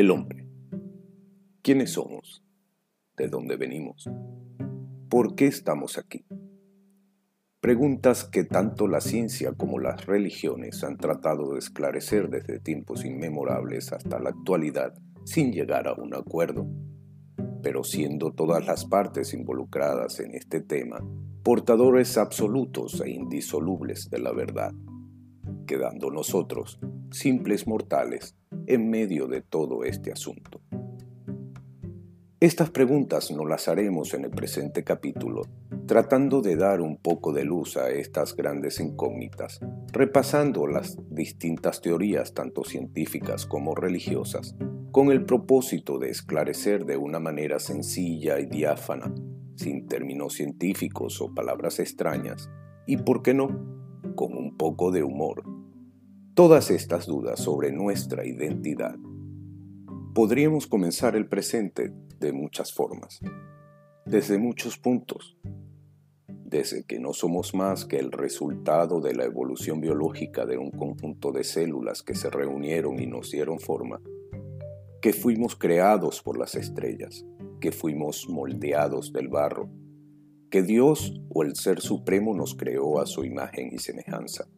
El hombre. ¿Quiénes somos? ¿De dónde venimos? ¿Por qué estamos aquí? Preguntas que tanto la ciencia como las religiones han tratado de esclarecer desde tiempos inmemorables hasta la actualidad sin llegar a un acuerdo. Pero siendo todas las partes involucradas en este tema portadores absolutos e indisolubles de la verdad, quedando nosotros, simples mortales, en medio de todo este asunto. Estas preguntas no las haremos en el presente capítulo, tratando de dar un poco de luz a estas grandes incógnitas, repasando las distintas teorías tanto científicas como religiosas, con el propósito de esclarecer de una manera sencilla y diáfana, sin términos científicos o palabras extrañas, y, por qué no, con un poco de humor, todas estas dudas sobre nuestra identidad. Podríamos comenzar el presente de muchas formas, desde muchos puntos, desde que no somos más que el resultado de la evolución biológica de un conjunto de células que se reunieron y nos dieron forma, que fuimos creados por las estrellas, que fuimos moldeados del barro, que Dios o el Ser Supremo nos creó a su imagen y semejanza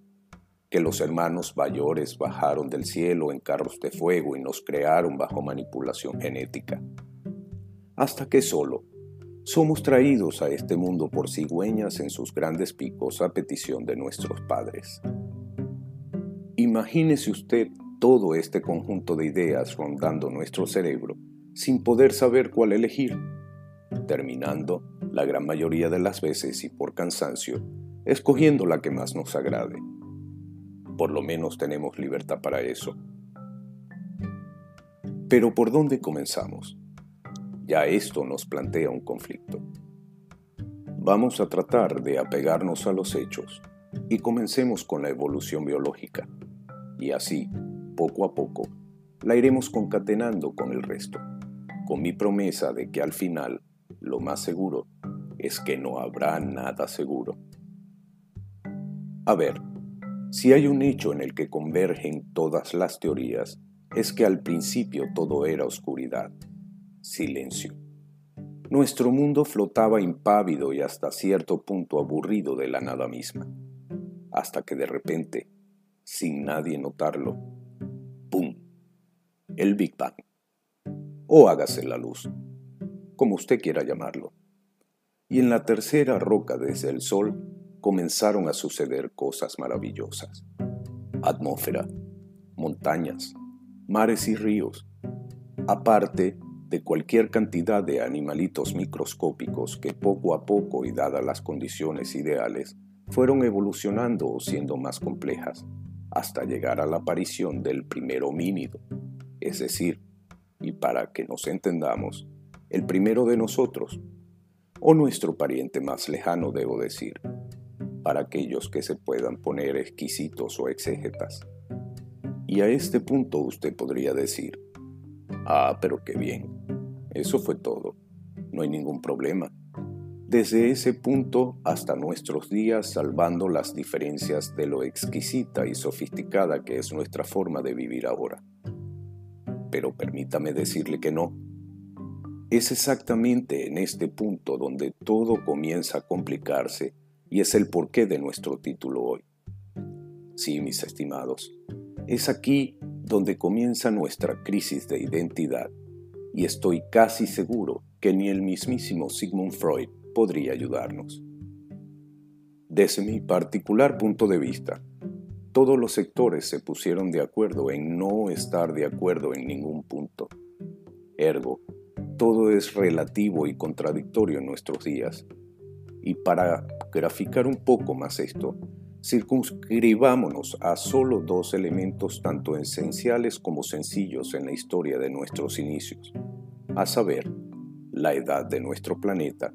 que los hermanos mayores bajaron del cielo en carros de fuego y nos crearon bajo manipulación genética. Hasta que solo somos traídos a este mundo por cigüeñas en sus grandes picos a petición de nuestros padres. Imagínese usted todo este conjunto de ideas rondando nuestro cerebro sin poder saber cuál elegir, terminando, la gran mayoría de las veces y por cansancio, escogiendo la que más nos agrade por lo menos tenemos libertad para eso. Pero ¿por dónde comenzamos? Ya esto nos plantea un conflicto. Vamos a tratar de apegarnos a los hechos y comencemos con la evolución biológica. Y así, poco a poco, la iremos concatenando con el resto, con mi promesa de que al final lo más seguro es que no habrá nada seguro. A ver, si hay un hecho en el que convergen todas las teorías, es que al principio todo era oscuridad, silencio. Nuestro mundo flotaba impávido y hasta cierto punto aburrido de la nada misma, hasta que de repente, sin nadie notarlo, ¡pum! El Big Bang. O hágase la luz, como usted quiera llamarlo. Y en la tercera roca desde el Sol comenzaron a suceder cosas maravillosas. Atmósfera, montañas, mares y ríos, aparte de cualquier cantidad de animalitos microscópicos que poco a poco y dadas las condiciones ideales, fueron evolucionando o siendo más complejas, hasta llegar a la aparición del primer homínido, es decir, y para que nos entendamos, el primero de nosotros, o nuestro pariente más lejano, debo decir, para aquellos que se puedan poner exquisitos o exégetas. Y a este punto usted podría decir, ah, pero qué bien, eso fue todo, no hay ningún problema. Desde ese punto hasta nuestros días, salvando las diferencias de lo exquisita y sofisticada que es nuestra forma de vivir ahora. Pero permítame decirle que no. Es exactamente en este punto donde todo comienza a complicarse y es el porqué de nuestro título hoy. Sí, mis estimados, es aquí donde comienza nuestra crisis de identidad y estoy casi seguro que ni el mismísimo Sigmund Freud podría ayudarnos. Desde mi particular punto de vista, todos los sectores se pusieron de acuerdo en no estar de acuerdo en ningún punto. Ergo, todo es relativo y contradictorio en nuestros días y para graficar un poco más esto, circunscribámonos a solo dos elementos tanto esenciales como sencillos en la historia de nuestros inicios, a saber, la edad de nuestro planeta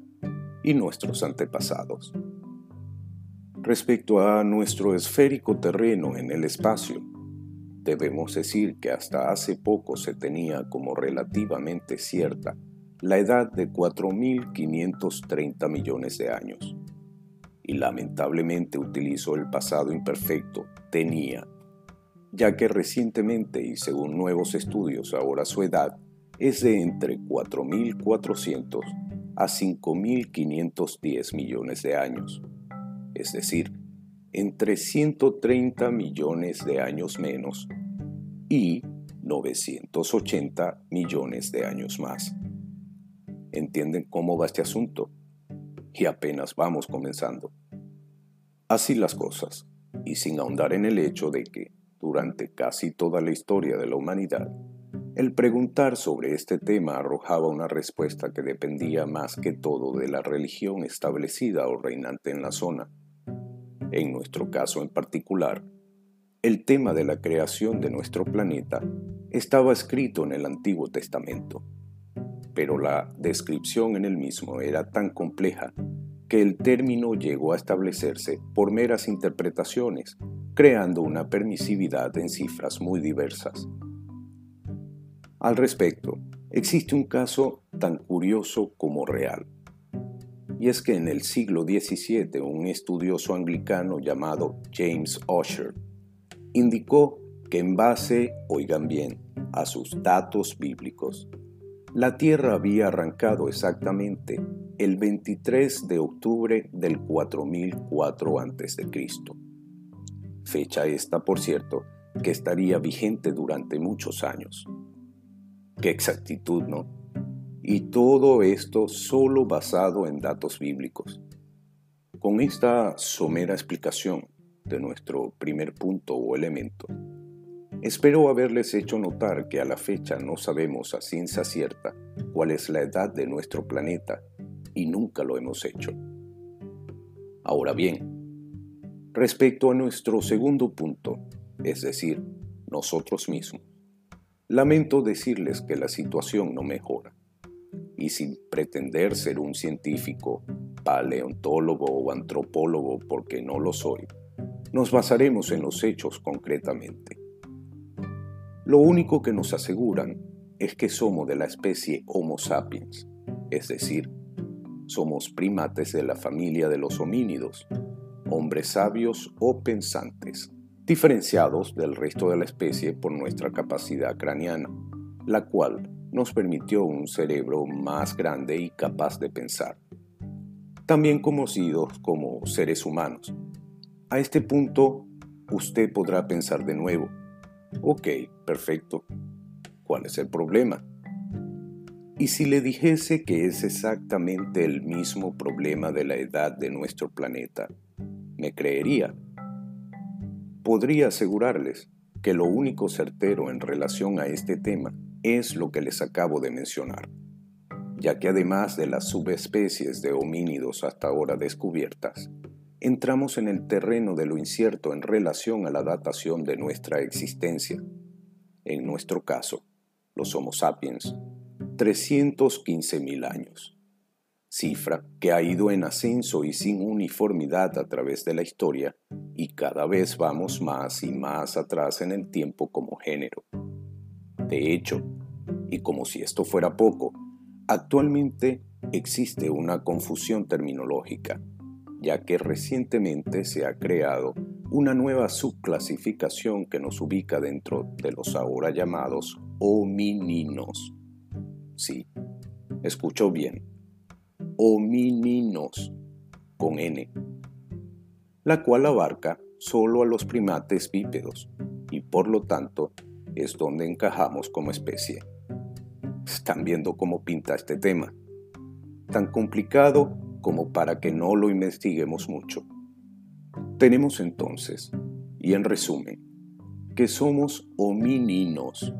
y nuestros antepasados. Respecto a nuestro esférico terreno en el espacio, debemos decir que hasta hace poco se tenía como relativamente cierta la edad de 4.530 millones de años. Y lamentablemente utilizo el pasado imperfecto tenía, ya que recientemente y según nuevos estudios ahora su edad es de entre 4.400 a 5.510 millones de años, es decir, entre 130 millones de años menos y 980 millones de años más. ¿Entienden cómo va este asunto? Y apenas vamos comenzando. Así las cosas, y sin ahondar en el hecho de que, durante casi toda la historia de la humanidad, el preguntar sobre este tema arrojaba una respuesta que dependía más que todo de la religión establecida o reinante en la zona. En nuestro caso en particular, el tema de la creación de nuestro planeta estaba escrito en el Antiguo Testamento, pero la descripción en el mismo era tan compleja que el término llegó a establecerse por meras interpretaciones, creando una permisividad en cifras muy diversas. Al respecto, existe un caso tan curioso como real. Y es que en el siglo XVII un estudioso anglicano llamado James Usher indicó que en base, oigan bien, a sus datos bíblicos, la Tierra había arrancado exactamente el 23 de octubre del 4004 a.C. Fecha esta, por cierto, que estaría vigente durante muchos años. Qué exactitud, ¿no? Y todo esto solo basado en datos bíblicos. Con esta somera explicación de nuestro primer punto o elemento, espero haberles hecho notar que a la fecha no sabemos a ciencia cierta cuál es la edad de nuestro planeta y nunca lo hemos hecho. Ahora bien, respecto a nuestro segundo punto, es decir, nosotros mismos, Lamento decirles que la situación no mejora. Y sin pretender ser un científico, paleontólogo o antropólogo, porque no lo soy, nos basaremos en los hechos concretamente. Lo único que nos aseguran es que somos de la especie Homo sapiens, es decir, somos primates de la familia de los homínidos, hombres sabios o pensantes diferenciados del resto de la especie por nuestra capacidad craneana, la cual nos permitió un cerebro más grande y capaz de pensar, también conocidos como seres humanos. A este punto, usted podrá pensar de nuevo, ok, perfecto, ¿cuál es el problema? Y si le dijese que es exactamente el mismo problema de la edad de nuestro planeta, ¿me creería? podría asegurarles que lo único certero en relación a este tema es lo que les acabo de mencionar, ya que además de las subespecies de homínidos hasta ahora descubiertas, entramos en el terreno de lo incierto en relación a la datación de nuestra existencia. En nuestro caso, los Homo sapiens, 315.000 años cifra que ha ido en ascenso y sin uniformidad a través de la historia y cada vez vamos más y más atrás en el tiempo como género. De hecho, y como si esto fuera poco, actualmente existe una confusión terminológica, ya que recientemente se ha creado una nueva subclasificación que nos ubica dentro de los ahora llamados homininos. Sí, escuchó bien homininos con N, la cual abarca solo a los primates bípedos y por lo tanto es donde encajamos como especie. Están viendo cómo pinta este tema, tan complicado como para que no lo investiguemos mucho. Tenemos entonces, y en resumen, que somos homininos,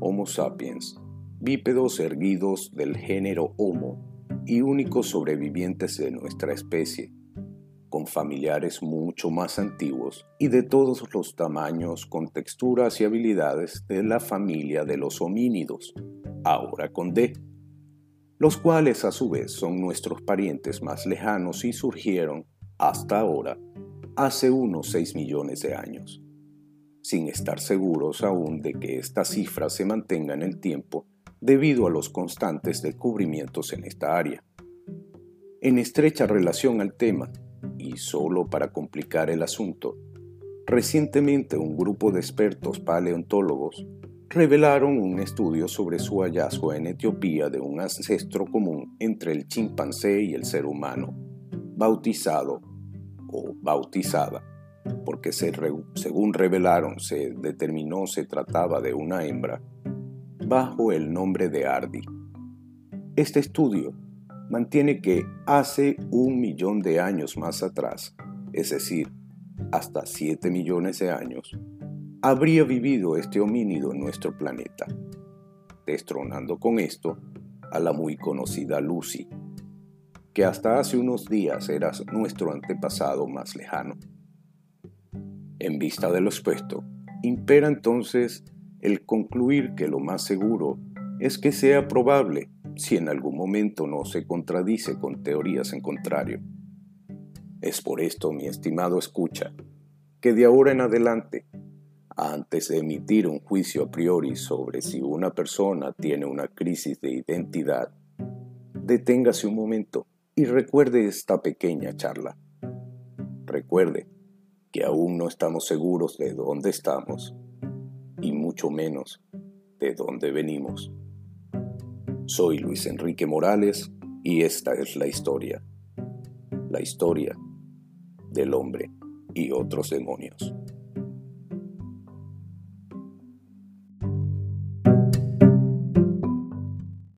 Homo sapiens, bípedos erguidos del género Homo y únicos sobrevivientes de nuestra especie, con familiares mucho más antiguos y de todos los tamaños, con texturas y habilidades de la familia de los homínidos, ahora con D, los cuales a su vez son nuestros parientes más lejanos y surgieron, hasta ahora, hace unos 6 millones de años, sin estar seguros aún de que esta cifra se mantenga en el tiempo debido a los constantes descubrimientos en esta área. En estrecha relación al tema, y solo para complicar el asunto, Recientemente un grupo de expertos paleontólogos revelaron un estudio sobre su hallazgo en Etiopía de un ancestro común entre el chimpancé y el ser humano, bautizado o bautizada, porque según revelaron se determinó se trataba de una hembra, bajo el nombre de Ardi. Este estudio mantiene que hace un millón de años más atrás, es decir, hasta 7 millones de años, habría vivido este homínido en nuestro planeta, destronando con esto a la muy conocida Lucy, que hasta hace unos días era nuestro antepasado más lejano. En vista de lo expuesto, impera entonces el concluir que lo más seguro es que sea probable si en algún momento no se contradice con teorías en contrario. Es por esto, mi estimado escucha, que de ahora en adelante, antes de emitir un juicio a priori sobre si una persona tiene una crisis de identidad, deténgase un momento y recuerde esta pequeña charla. Recuerde que aún no estamos seguros de dónde estamos y mucho menos de dónde venimos. Soy Luis Enrique Morales y esta es la historia. La historia del hombre y otros demonios.